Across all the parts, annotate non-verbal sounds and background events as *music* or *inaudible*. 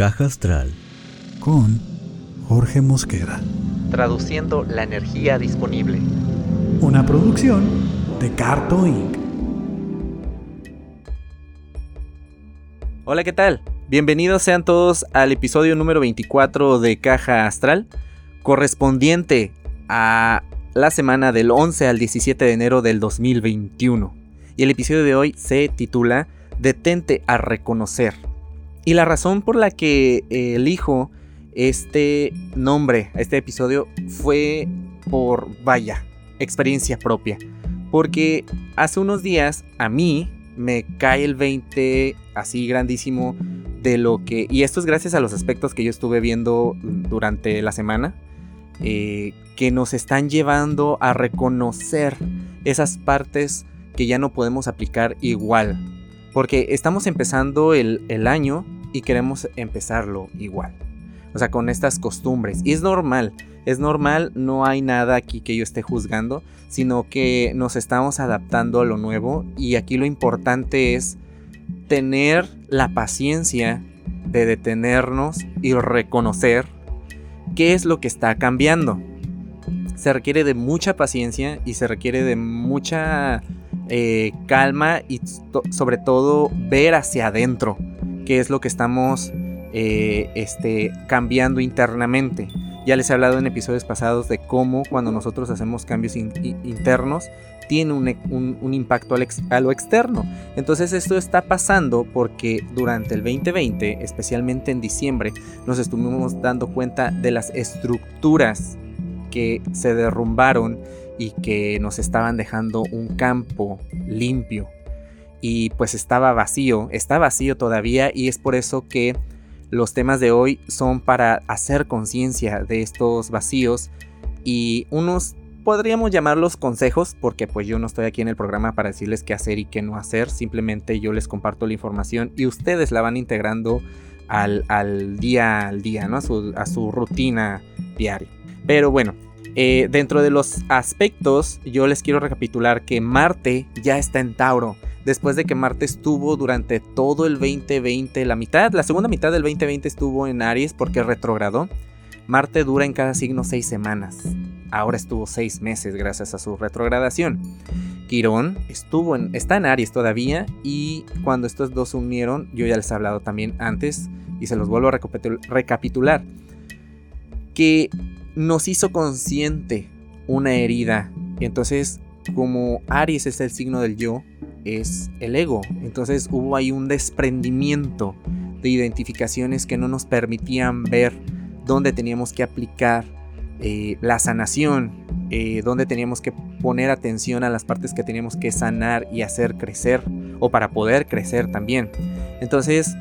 Caja Astral con Jorge Mosqueda. Traduciendo la energía disponible. Una producción de Carto Inc. Hola, ¿qué tal? Bienvenidos sean todos al episodio número 24 de Caja Astral, correspondiente a la semana del 11 al 17 de enero del 2021. Y el episodio de hoy se titula Detente a reconocer. Y la razón por la que elijo este nombre a este episodio fue por, vaya, experiencia propia. Porque hace unos días a mí me cae el 20 así grandísimo de lo que... Y esto es gracias a los aspectos que yo estuve viendo durante la semana. Eh, que nos están llevando a reconocer esas partes que ya no podemos aplicar igual. Porque estamos empezando el, año y queremos empezarlo igual. O sea, con estas costumbres. Y es normal, es normal, no hay nada aquí que yo esté juzgando, sino que nos estamos adaptando a lo nuevo y aquí lo importante es tener la paciencia de detenernos y reconocer qué es lo que está cambiando. Se requiere de mucha paciencia y se requiere de mucha eh, calma y sobre todo ver hacia adentro qué es lo que estamos eh, este, cambiando internamente. Ya les he hablado en episodios pasados de cómo cuando nosotros hacemos cambios internos tiene un, impacto a lo externo. Entonces esto está pasando porque durante el 2020, especialmente en diciembre, nos estuvimos dando cuenta de las estructuras que se derrumbaron y que nos estaban dejando un campo limpio. Y pues estaba vacío, está vacío todavía y es por eso que los temas de hoy son para hacer conciencia de estos vacíos y unos podríamos llamarlos consejos porque pues yo no estoy aquí en el programa para decirles qué hacer y qué no hacer, simplemente yo les comparto la información y ustedes la van integrando al, día al día, ¿no? a, su, rutina diaria. Pero bueno, eh, dentro de los aspectos yo les quiero recapitular que Marte ya está en Tauro después de que Marte estuvo durante todo el 2020, la mitad, la segunda mitad del 2020 estuvo en Aries porque retrogradó. Marte dura en cada signo seis semanas. Ahora estuvo seis meses gracias a su retrogradación. Quirón estuvo en, está en Aries todavía y cuando estos dos se unieron, yo ya les he hablado también antes y se los vuelvo a recapitular, que nos hizo consciente una herida. Entonces, como Aries es el signo del yo, es el ego. Entonces hubo ahí un desprendimiento de identificaciones que no nos permitían ver dónde teníamos que aplicar eh, la sanación, eh, dónde teníamos que poner atención a las partes que teníamos que sanar y hacer crecer, o para poder crecer también. Entonces,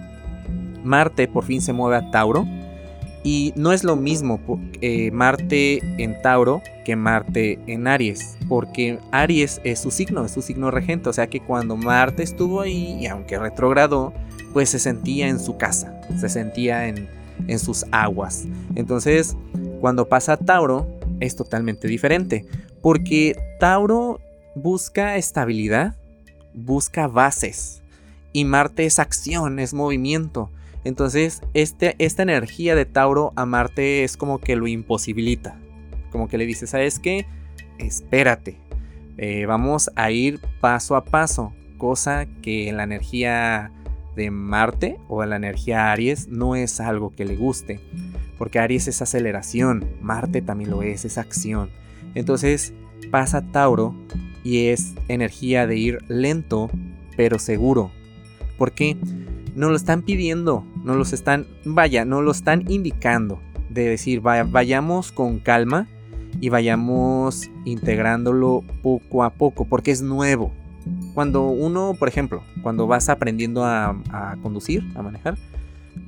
Marte por fin se mueve a Tauro y no es lo mismo eh, Marte en Tauro que Marte en Aries, porque Aries es su signo, es su signo regente, o sea que cuando Marte estuvo ahí y aunque retrogradó, pues se sentía en su casa, se sentía en, en sus aguas. Entonces, cuando pasa a Tauro, es totalmente diferente, porque Tauro busca estabilidad, busca bases, y Marte es acción, es movimiento. Entonces, este, esta energía de Tauro a Marte es como que lo imposibilita. Como que le dice, ¿sabes qué? Espérate. Eh, vamos a ir paso a paso. Cosa que la energía de Marte o la energía Aries no es algo que le guste. Porque Aries es aceleración. Marte también lo es, es acción. Entonces pasa Tauro y es energía de ir lento pero seguro. ¿Por qué? Nos lo están pidiendo, nos los están, vaya, nos lo están indicando. De decir, vayamos con calma y vayamos integrándolo poco a poco, porque es nuevo. Cuando uno, por ejemplo, cuando vas aprendiendo a, a conducir, a manejar,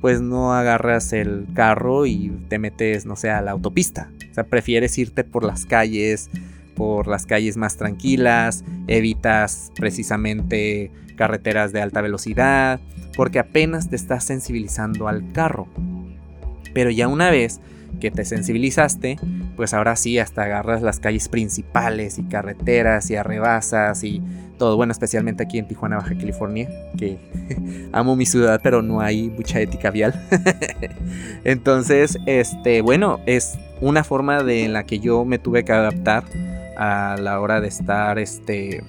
pues no agarras el carro y te metes, no sé, a la autopista. O sea, prefieres irte por las calles, por las calles más tranquilas, evitas precisamente carreteras de alta velocidad, porque apenas te estás sensibilizando al carro. Pero ya una vez que te sensibilizaste, pues ahora sí, hasta agarras las calles principales y carreteras y arrebasas y todo. Bueno, especialmente aquí en Tijuana, Baja California, que *laughs* amo mi ciudad, pero no hay mucha ética vial. *laughs* Entonces, este, bueno, es una forma de la que yo me tuve que adaptar a la hora de estar, este,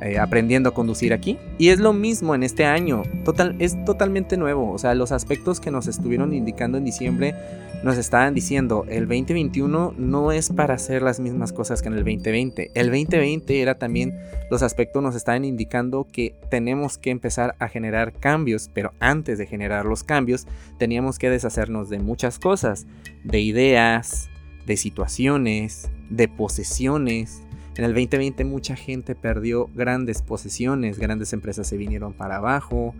eh, aprendiendo a conducir aquí. Y es lo mismo en este año, total, es totalmente nuevo. O sea, los aspectos que nos estuvieron indicando en diciembre nos estaban diciendo, el 2021 no es para hacer las mismas cosas que en el 2020. El 2020 era también, los aspectos nos estaban indicando que tenemos que empezar a generar cambios, pero antes de generar los cambios teníamos que deshacernos de muchas cosas, de ideas, de situaciones, de posesiones, en el 2020 mucha gente perdió grandes posesiones, grandes empresas se vinieron para abajo,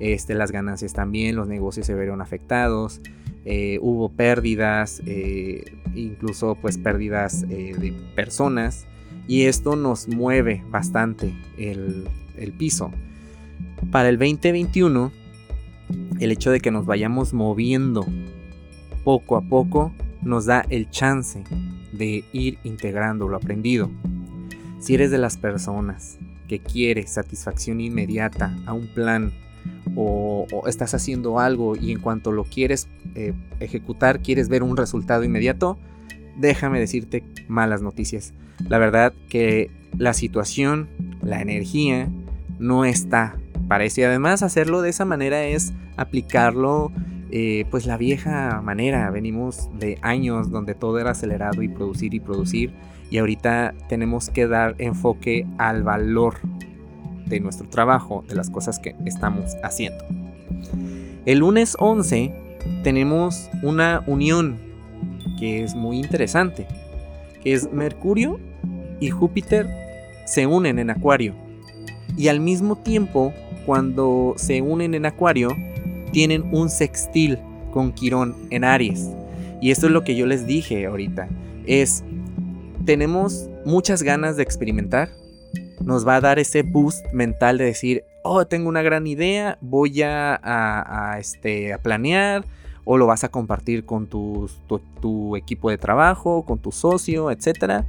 este, las ganancias también, los negocios se vieron afectados, eh, hubo pérdidas, eh, incluso pues pérdidas eh, de personas y esto nos mueve bastante el, el piso. Para el 2021, el hecho de que nos vayamos moviendo poco a poco nos da el chance de ir integrando lo aprendido. Si eres de las personas que quiere satisfacción inmediata a un plan o, estás haciendo algo y en cuanto lo quieres eh, ejecutar, quieres ver un resultado inmediato, déjame decirte malas noticias. La verdad que la situación, la energía, no está para eso. Y además hacerlo de esa manera es aplicarlo eh, pues la vieja manera. Venimos de años donde todo era acelerado y producir y producir y ahorita tenemos que dar enfoque al valor de nuestro trabajo, de las cosas que estamos haciendo. El lunes 11 tenemos una unión que es muy interesante, que es Mercurio y Júpiter se unen en Acuario. Y al mismo tiempo, cuando se unen en Acuario, tienen un sextil con Quirón en Aries. Y esto es lo que yo les dije ahorita. Es tenemos muchas ganas de experimentar, nos va a dar ese boost mental de decir, oh, tengo una gran idea, voy a, este, a planear, o lo vas a compartir con tu, equipo de trabajo, con tu socio, etc.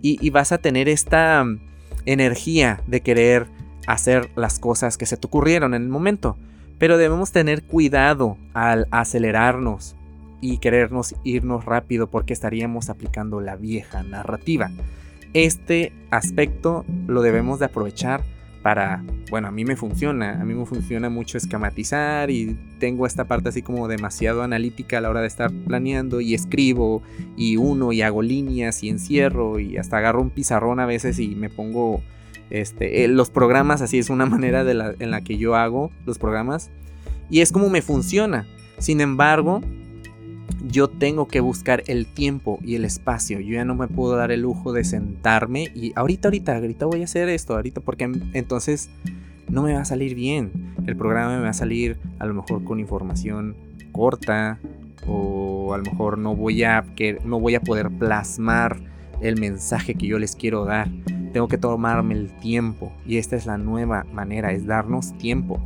Y, y vas a tener esta mm, energía de querer hacer las cosas que se te ocurrieron en el momento. Pero debemos tener cuidado al acelerarnos, y querernos irnos rápido porque estaríamos aplicando la vieja narrativa. Este aspecto lo debemos de aprovechar para, bueno, a mí me funciona, a mí me funciona mucho esquematizar y tengo esta parte así como demasiado analítica a la hora de estar planeando y escribo y uno y hago líneas y encierro y hasta agarro un pizarrón a veces y me pongo este, eh, los programas, así es una *laughs* manera de la, en la que yo hago los programas y es como me funciona. Sin embargo, yo tengo que buscar el tiempo y el espacio. Yo ya no me puedo dar el lujo de sentarme y ahorita, ahorita, ahorita voy a hacer esto, ahorita, porque entonces no me va a salir bien. El programa me va a salir a lo mejor con información corta o a lo mejor no voy a, que, no voy a poder plasmar el mensaje que yo les quiero dar. Tengo que tomarme el tiempo y esta es la nueva manera, es darnos tiempo.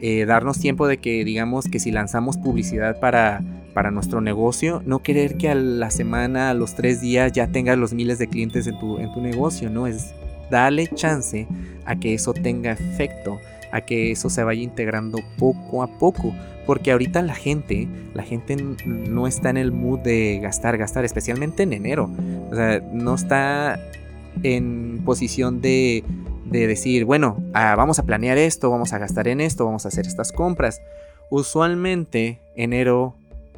Eh, darnos tiempo de que digamos que si lanzamos publicidad para para nuestro negocio, no querer que a la semana, a los tres días ya tengas los miles de clientes en tu, en tu negocio, ¿no? Es darle chance a que eso tenga efecto, a que eso se vaya integrando poco a poco, porque ahorita la gente, la gente no está en el mood de gastar, gastar, especialmente en enero, o sea, no está en posición de, de decir, bueno, ah, vamos a planear esto, vamos a gastar en esto, vamos a hacer estas compras. Usualmente enero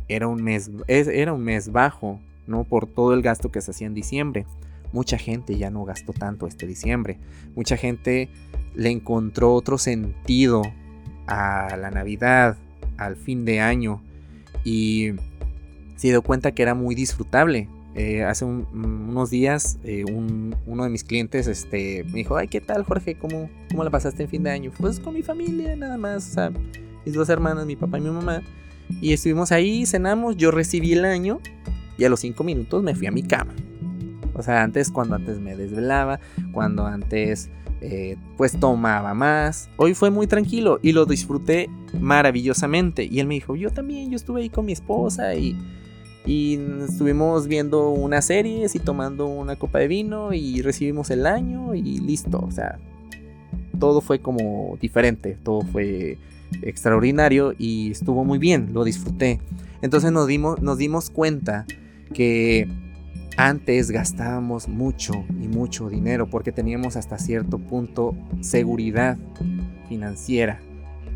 era un mes, era un mes bajo, ¿no? Por todo el gasto que se hacía en diciembre. Mucha gente ya no gastó tanto este diciembre. Mucha gente le encontró otro sentido a la Navidad, al fin de año y se dio cuenta que era muy disfrutable. Eh, hace unos días eh, uno de mis clientes este, me dijo, ay, ¿qué tal Jorge? ¿Cómo, ¿Cómo la pasaste en fin de año? Pues con mi familia nada más, mis dos hermanas, mi papá y mi mamá. Y estuvimos ahí, cenamos, yo recibí el año y a los cinco minutos me fui a mi cama. O sea, antes, cuando antes me desvelaba, cuando antes eh, pues tomaba más. Hoy fue muy tranquilo y lo disfruté maravillosamente. Y él me dijo, yo también, yo estuve ahí con mi esposa y, Y estuvimos viendo una serie y tomando una copa de vino y recibimos el año y listo. O sea, todo fue como diferente, todo fue extraordinario y estuvo muy bien, lo disfruté. Entonces nos dimos, nos dimos cuenta que antes gastábamos mucho y mucho dinero porque teníamos hasta cierto punto seguridad financiera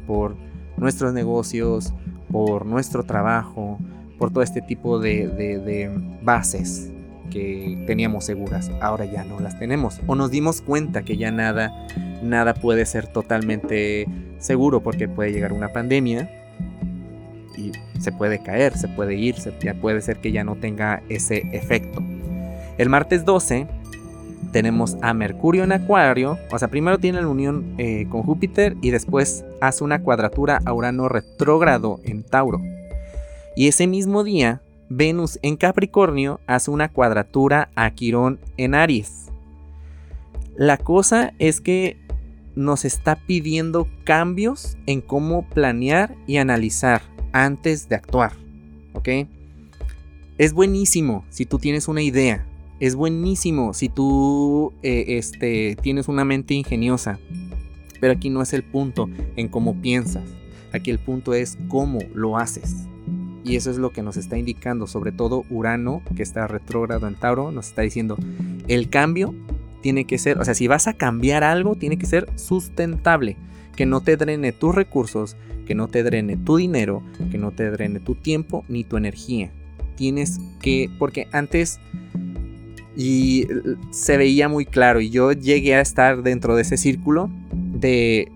por nuestros negocios, por nuestro trabajo, por todo este tipo de, bases que teníamos seguras. Ahora ya no las tenemos. O nos dimos cuenta que ya nada, nada puede ser totalmente seguro porque puede llegar una pandemia y se puede caer, se puede ir, se, puede ser que ya no tenga ese efecto. El martes 12 tenemos a Mercurio en Acuario, o sea, primero tiene la unión eh, con Júpiter y después hace una cuadratura a Urano retrógrado en Tauro. Y ese mismo día, Venus en Capricornio hace una cuadratura a Quirón en Aries. La cosa es que nos está pidiendo cambios en cómo planear y analizar antes de actuar. ¿Ok? Es buenísimo si tú tienes una idea. Es buenísimo si tú eh, este, tienes una mente ingeniosa. Pero aquí no es el punto en cómo piensas. Aquí el punto es cómo lo haces. Y eso es lo que nos está indicando, sobre todo Urano, que está retrógrado en Tauro, nos está diciendo, el cambio tiene que ser, o sea, si vas a cambiar algo, tiene que ser sustentable, que no te drene tus recursos, que no te drene tu dinero, que no te drene tu tiempo ni tu energía. Tienes que, porque antes y se veía muy claro y yo llegué a estar dentro de ese círculo de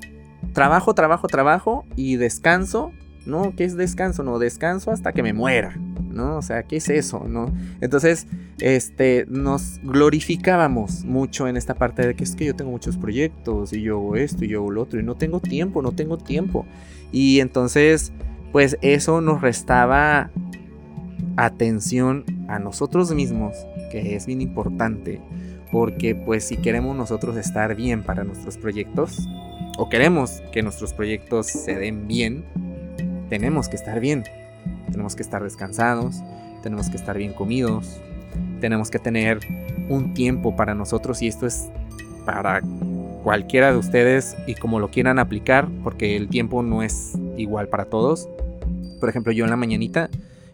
trabajo, trabajo, trabajo y descanso no, ¿qué es descanso? No, descanso hasta que me muera, ¿no? O sea, ¿qué es eso? ¿No? Entonces, este, nos glorificábamos mucho en esta parte de que es que yo tengo muchos proyectos y yo hago esto y yo hago lo otro y no tengo tiempo, no tengo tiempo. Y entonces, pues eso nos restaba atención a nosotros mismos, que es bien importante, porque pues si queremos nosotros estar bien para nuestros proyectos, o queremos que nuestros proyectos se den bien, tenemos que estar bien. Tenemos que estar descansados, tenemos que estar bien comidos, tenemos que tener un tiempo para nosotros y esto es para cualquiera de ustedes y como lo quieran aplicar, porque el tiempo no es igual para todos. Por ejemplo, yo en la mañanita,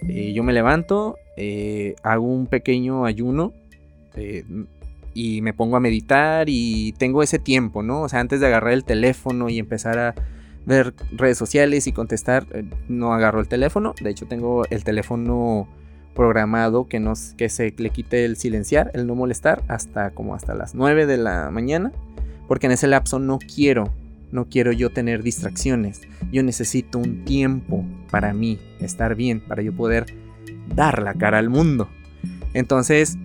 eh, yo me levanto, eh, hago un pequeño ayuno eh, y me pongo a meditar y tengo ese tiempo, ¿no? O sea, antes de agarrar el teléfono y empezar a ver redes sociales y contestar, eh, no agarro el teléfono. De hecho, tengo el teléfono programado que, nos, que se le quite el silenciar, el no molestar, hasta como hasta las 9 de la mañana. Porque en ese lapso no quiero, no quiero yo tener distracciones. Yo necesito un tiempo para mí, estar bien, para yo poder dar la cara al mundo. Entonces,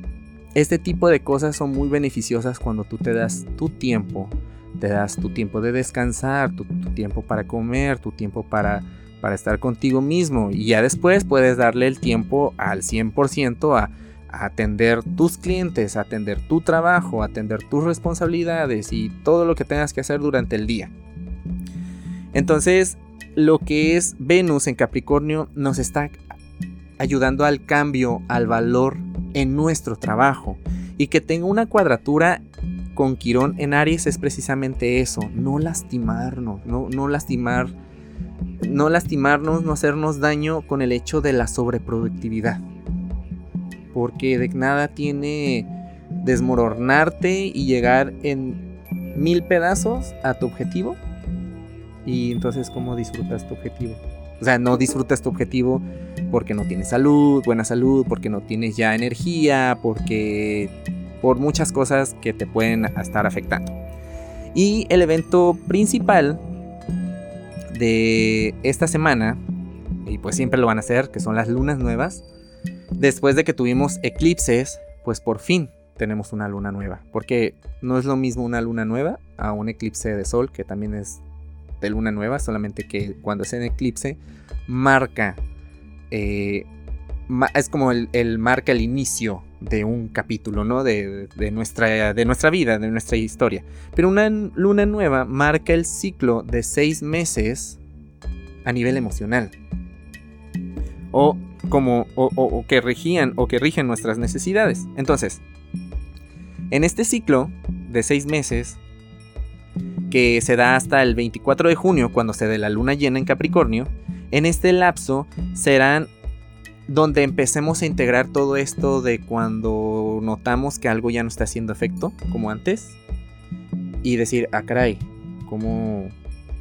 este tipo de cosas son muy beneficiosas cuando tú te das tu tiempo te das tu tiempo de descansar, tu, tiempo para comer, tu tiempo para, para estar contigo mismo. Y ya después puedes darle el tiempo al 100% a, a atender tus clientes, a atender tu trabajo, atender tus responsabilidades y todo lo que tengas que hacer durante el día. Entonces, lo que es Venus en Capricornio nos está ayudando al cambio, al valor en nuestro trabajo y que tenga una cuadratura con Quirón en Aries es precisamente eso, no lastimarnos, no, no lastimar, no lastimarnos, no hacernos daño con el hecho de la sobreproductividad. Porque de nada tiene desmoronarte y llegar en mil pedazos a tu objetivo. Y entonces, ¿cómo disfrutas tu objetivo? O sea, no disfrutas tu objetivo porque no tienes salud, buena salud, porque no tienes ya energía, porque por muchas cosas que te pueden estar afectando. Y el evento principal de esta semana, y pues siempre lo van a hacer, que son las lunas nuevas, después de que tuvimos eclipses, pues por fin tenemos una luna nueva. Porque no es lo mismo una luna nueva a un eclipse de sol, que también es de luna nueva, solamente que cuando es en eclipse marca, eh, es como el marca el inicio de un capítulo, ¿no? De, nuestra, de nuestra vida, de nuestra historia. Pero una luna nueva marca el ciclo de seis meses a nivel emocional. O como o, que regían o que rigen nuestras necesidades. Entonces, en este ciclo de seis meses, que se da hasta el 24 de junio, cuando se dé la luna llena en Capricornio, en este lapso serán donde empecemos a integrar todo esto de cuando notamos que algo ya no está haciendo efecto, como antes, y decir, ah, caray, ¿cómo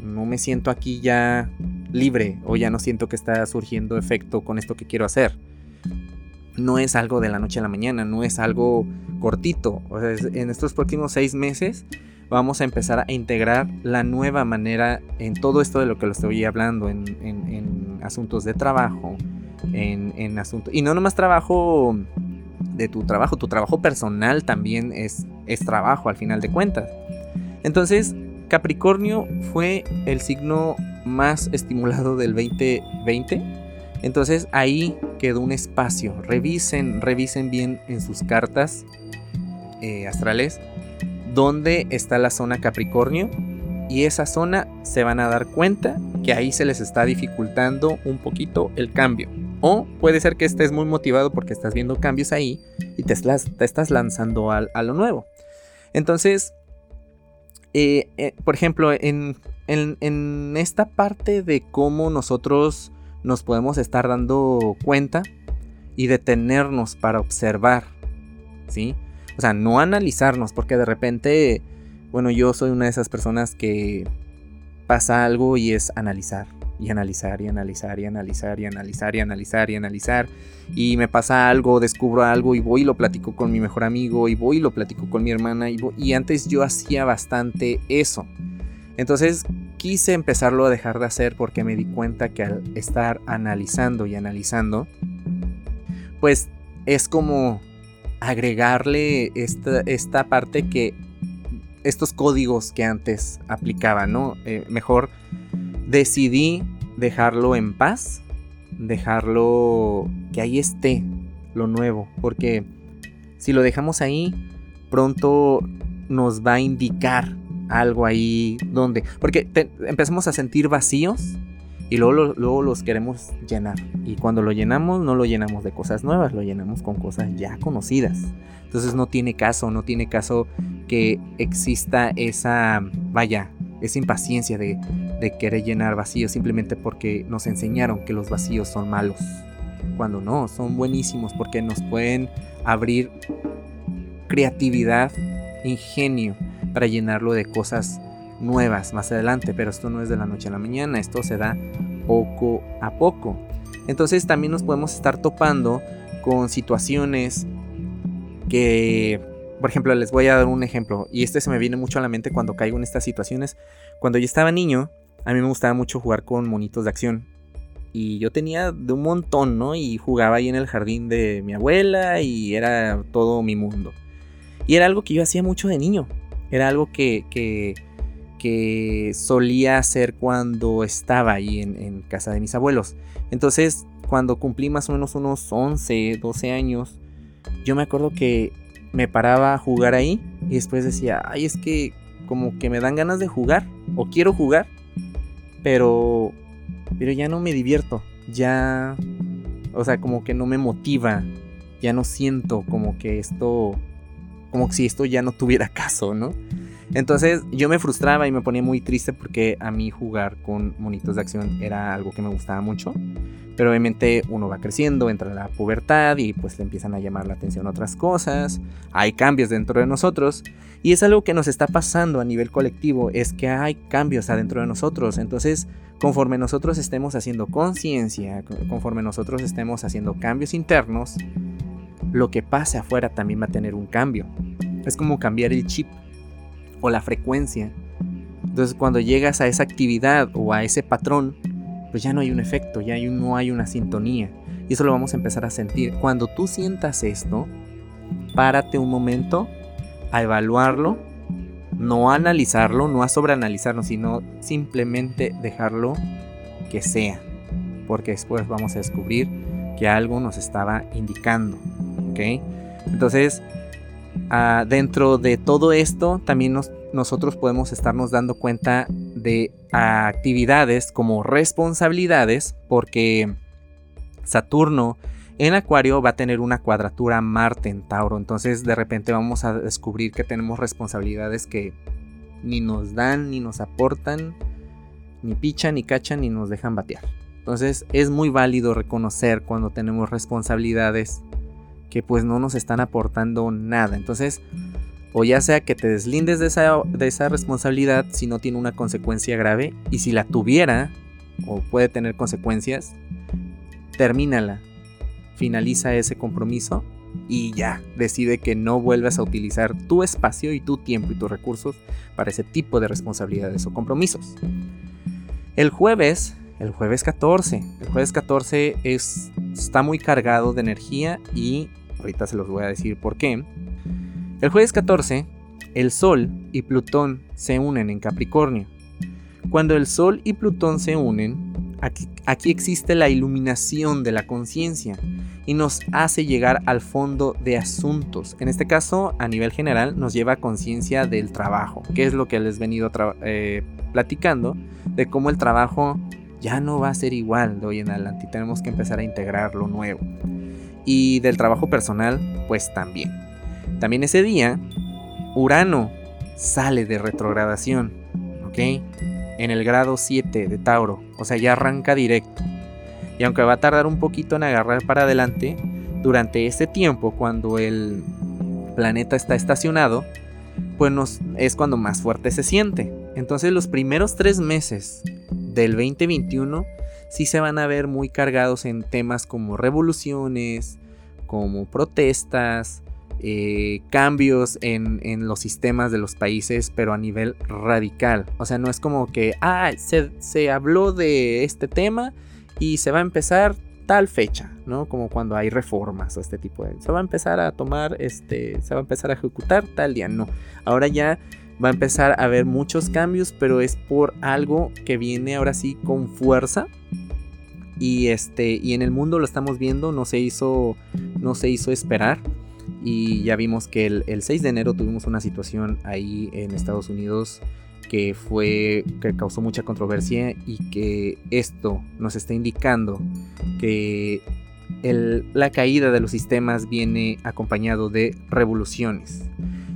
no me siento aquí ya libre o ya no siento que está surgiendo efecto con esto que quiero hacer? No es algo de la noche a la mañana, no es algo cortito. en estos próximos seis meses vamos a empezar a integrar la nueva manera en todo esto de lo que lo estoy hablando, en, asuntos de trabajo, en, asuntos... Y no nomás trabajo de tu trabajo, tu trabajo personal también es, es trabajo al final de cuentas. Entonces, Capricornio fue el signo más estimulado del 2020. Entonces ahí quedó un espacio. Revisen, revisen bien en sus cartas eh, astrales dónde está la zona Capricornio y esa zona se van a dar cuenta que ahí se les está dificultando un poquito el cambio. O puede ser que estés muy motivado porque estás viendo cambios ahí y te, estás lanzando a, lo nuevo. Entonces, eh, eh, por ejemplo, en, en, esta parte de cómo nosotros nos podemos estar dando cuenta y detenernos para observar, ¿sí? O sea, no analizarnos, porque de repente, bueno, yo soy una de esas personas que pasa algo y es analizar, y analizar, y analizar, y analizar, y analizar, y analizar, y analizar. Y me pasa algo, descubro algo y voy y lo platico con mi mejor amigo, y voy y lo platico con mi hermana, y, y antes yo hacía bastante eso. Entonces quise empezarlo a dejar de hacer porque me di cuenta que al estar analizando y analizando, pues es como agregarle esta, esta parte que estos códigos que antes aplicaba, ¿no? Eh, mejor decidí dejarlo en paz, dejarlo que ahí esté lo nuevo, porque si lo dejamos ahí, pronto nos va a indicar algo ahí donde, porque empezamos a sentir vacíos y luego, luego los queremos llenar. Y cuando lo llenamos, no lo llenamos de cosas nuevas, lo llenamos con cosas ya conocidas. Entonces no tiene caso, no tiene caso que exista esa, vaya, esa impaciencia de, de querer llenar vacíos simplemente porque nos enseñaron que los vacíos son malos. Cuando no, son buenísimos porque nos pueden abrir creatividad, ingenio para llenarlo de cosas nuevas más adelante, pero esto no es de la noche a la mañana, esto se da poco a poco. Entonces también nos podemos estar topando con situaciones que, por ejemplo, les voy a dar un ejemplo, y este se me viene mucho a la mente cuando caigo en estas situaciones. Cuando yo estaba niño, a mí me gustaba mucho jugar con monitos de acción. Y yo tenía de un montón, ¿no? Y jugaba ahí en el jardín de mi abuela y era todo mi mundo. Y era algo que yo hacía mucho de niño. Era algo que, que que solía hacer cuando estaba ahí en, casa de mis abuelos. Entonces, cuando cumplí más o menos unos 11, 12 años, yo me acuerdo que me paraba a jugar ahí y después decía, ay, es que como que me dan ganas de jugar o quiero jugar, pero pero ya no me divierto, ya o sea, como que no me motiva, ya no siento como que esto como si esto ya no tuviera *laughs* caso, ¿no? Entonces yo me frustraba y me ponía muy triste porque a mí jugar con monitos de acción era algo que me gustaba mucho. Pero obviamente uno va creciendo, entra la pubertad y pues le empiezan a llamar la atención otras cosas. Hay cambios dentro de nosotros. Y es algo que nos está pasando a nivel colectivo, es que hay cambios adentro de nosotros. Entonces, conforme nosotros estemos haciendo conciencia, conforme nosotros estemos haciendo cambios internos, lo que pase afuera también va a tener un cambio. Es como cambiar el chip o la frecuencia. Entonces cuando llegas a esa actividad o a ese patrón, pues ya no hay un efecto, ya no hay una sintonía. Y eso lo vamos a empezar a sentir. Cuando tú sientas esto, párate un momento a evaluarlo, no a analizarlo, no a sobreanalizarlo, sino simplemente dejarlo que sea. Porque después vamos a descubrir que algo nos estaba indicando. ¿Ok? Entonces, Ah, dentro de todo esto también nosotros podemos estarnos dando cuenta de actividades como responsabilidades porque Saturno en Acuario va a tener una cuadratura Marte en Tauro. Entonces de repente vamos a descubrir que tenemos responsabilidades que ni nos dan, ni nos aportan, ni pichan, ni cachan, ni nos dejan batear. Entonces es muy válido reconocer cuando tenemos responsabilidades que pues no nos están aportando nada. Entonces, o ya sea que te deslindes de esa, de esa responsabilidad si no tiene una consecuencia grave, y si la tuviera, o puede tener consecuencias, termínala finaliza ese compromiso y ya, decide que no vuelvas a utilizar tu espacio y tu tiempo y tus recursos para ese tipo de responsabilidades o compromisos. El jueves, el jueves 14, el jueves 14 es, está muy cargado de energía y ahorita se los voy a decir por qué. El jueves 14, el Sol y Plutón se unen en Capricornio. Cuando el Sol y Plutón se unen, Aquí, existe la iluminación de la conciencia y nos hace llegar al fondo de asuntos. En este caso, a nivel general, nos lleva a conciencia del trabajo, que es lo que les he venido eh, platicando, de cómo el trabajo ya no va a ser igual de hoy en adelante y tenemos que empezar a integrar lo nuevo. Y del trabajo personal, pues también. También ese día, Urano sale de retrogradación, ¿ok? en el grado 7 de Tauro, o sea, ya arranca directo. Y aunque va a tardar un poquito en agarrar para adelante, durante este tiempo, cuando el planeta está estacionado, pues es cuando más fuerte se siente. Entonces los primeros tres meses del 2021 sí se van a ver muy cargados en temas como revoluciones, como protestas, eh, cambios en, los sistemas de los países, pero a nivel radical. O sea, no es como que, ah, se, habló de este tema y se va a empezar tal fecha, ¿no? Como cuando hay reformas o este tipo de... Se va a empezar a tomar, este, se va a empezar a ejecutar tal día, no. Ahora ya va a empezar a haber muchos cambios, pero es por algo que viene ahora sí con fuerza. Y este, y en el mundo lo estamos viendo, no se hizo, no se hizo esperar y ya vimos que el, 6 de enero tuvimos una situación ahí en Estados Unidos que fue que causó mucha controversia y que esto nos está indicando que la caída de los sistemas viene acompañado de revoluciones,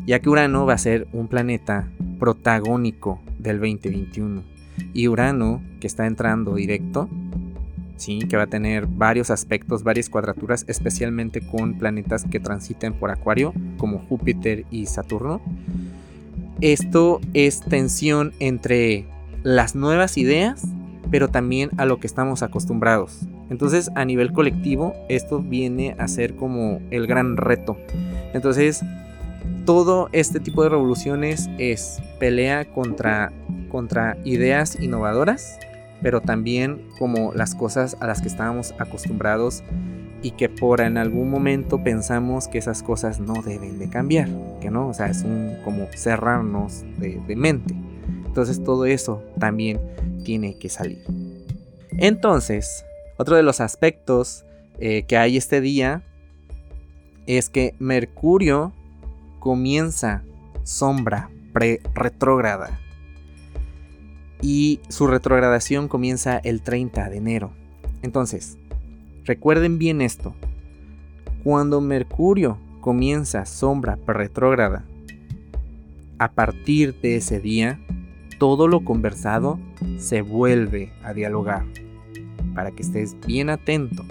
ya que Urano va a ser un planeta protagónico del 2021 y Urano que está entrando directo ¿sí? que va a tener varios aspectos, varias cuadraturas, especialmente con planetas que transiten por Acuario, como Júpiter y Saturno. Esto es tensión entre las nuevas ideas, pero también a lo que estamos acostumbrados. Entonces, a nivel colectivo, esto viene a ser como el gran reto. Entonces, todo este tipo de revoluciones es pelea contra, contra ideas innovadoras pero también como las cosas a las que estábamos acostumbrados y que por en algún momento pensamos que esas cosas no deben de cambiar, que no, o sea, es un como cerrarnos de, mente. Entonces todo eso también tiene que salir. Entonces, otro de los aspectos eh, que hay este día es que Mercurio comienza sombra pre-retrógrada y su retrogradación comienza el 30 de enero. Entonces, recuerden bien esto. Cuando Mercurio comienza sombra retrógrada, a partir de ese día, todo lo conversado se vuelve a dialogar. Para que estés bien atento.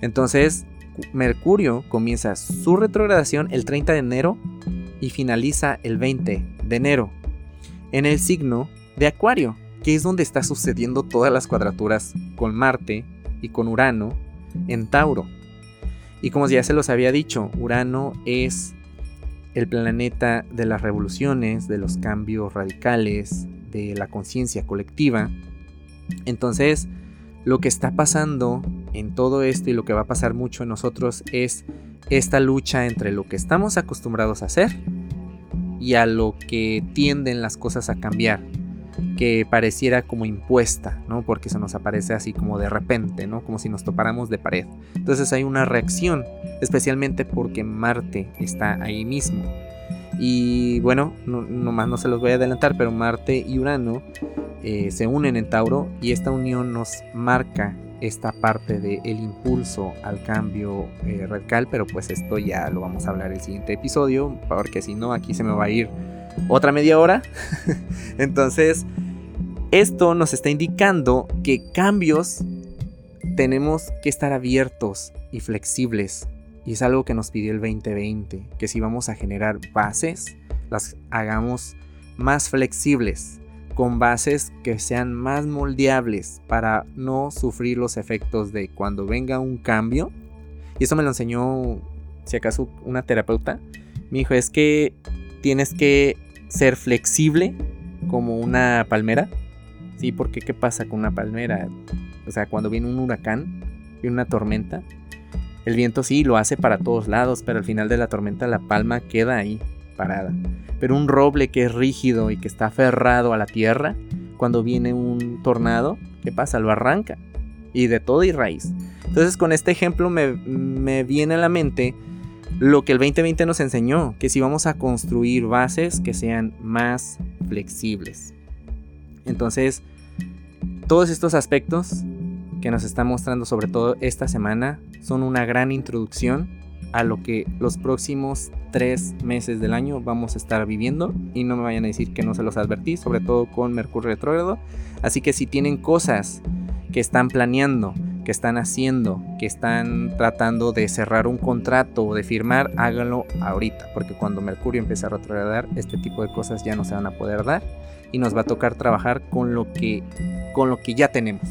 Entonces, Mercurio comienza su retrogradación el 30 de enero y finaliza el 20 de enero en el signo de Acuario, que es donde está sucediendo todas las cuadraturas con Marte y con Urano en Tauro. Y como ya se los había dicho, Urano es el planeta de las revoluciones, de los cambios radicales, de la conciencia colectiva. Entonces, lo que está pasando en todo esto y lo que va a pasar mucho en nosotros es esta lucha entre lo que estamos acostumbrados a hacer y a lo que tienden las cosas a cambiar que pareciera como impuesta, ¿no? Porque se nos aparece así como de repente, ¿no? Como si nos topáramos de pared. Entonces hay una reacción, especialmente porque Marte está ahí mismo. Y bueno, no, nomás no se los voy a adelantar, pero Marte y Urano eh, se unen en Tauro y esta unión nos marca esta parte del el impulso al cambio eh, radical, pero pues esto ya lo vamos a hablar en el siguiente episodio, porque si no aquí se me va a ir otra media hora. *laughs* Entonces, esto nos está indicando que cambios tenemos que estar abiertos y flexibles. Y es algo que nos pidió el 2020, que si vamos a generar bases, las hagamos más flexibles, con bases que sean más moldeables para no sufrir los efectos de cuando venga un cambio. Y eso me lo enseñó, si acaso, una terapeuta. Me dijo, es que tienes que ser flexible como una palmera. Sí, porque ¿qué pasa con una palmera? O sea, cuando viene un huracán, y una tormenta, el viento sí lo hace para todos lados, pero al final de la tormenta la palma queda ahí, parada. Pero un roble que es rígido y que está aferrado a la tierra, cuando viene un tornado, ¿qué pasa? Lo arranca. Y de todo y raíz. Entonces con este ejemplo me, me viene a la mente lo que el 2020 nos enseñó, que si vamos a construir bases que sean más flexibles. Entonces, todos estos aspectos que nos está mostrando sobre todo esta semana son una gran introducción a lo que los próximos tres meses del año vamos a estar viviendo y no me vayan a decir que no se los advertí, sobre todo con Mercurio retrógrado. Así que si tienen cosas que están planeando, que están haciendo, que están tratando de cerrar un contrato o de firmar, háganlo ahorita, porque cuando Mercurio empiece a retrogradar, este tipo de cosas ya no se van a poder dar y nos va a tocar trabajar con lo que con lo que ya tenemos.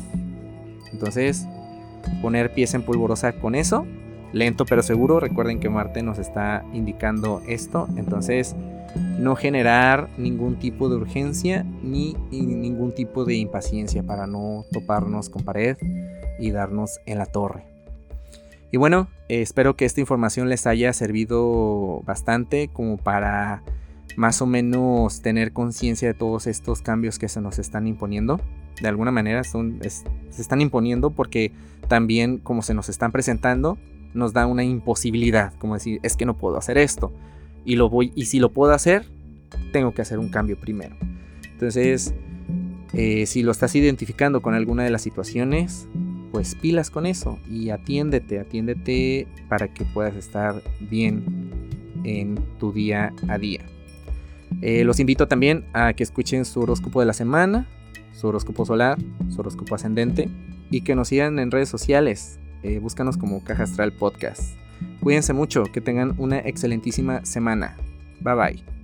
Entonces, poner pies en polvorosa con eso lento pero seguro. Recuerden que Marte nos está indicando esto. Entonces, no generar ningún tipo de urgencia ni, ningún tipo de impaciencia para no toparnos con pared y darnos en la torre. Y bueno, espero que esta información les haya servido bastante como para más o menos tener conciencia de todos estos cambios que se nos están imponiendo. De alguna manera son, se están imponiendo porque también como se nos están presentando, nos da una imposibilidad, como decir, es que no puedo hacer esto. Y, lo voy, y si lo puedo hacer, tengo que hacer un cambio primero. Entonces, eh, si lo estás identificando con alguna de las situaciones, pues pilas con eso y atiéndete, atiéndete para que puedas estar bien en tu día a día. Eh, los invito también a que escuchen su horóscopo de la semana, su horóscopo solar, su horóscopo ascendente y que nos sigan en redes sociales. Eh, búscanos como Caja Astral Podcast. Cuídense mucho, que tengan una excelentísima semana. Bye bye.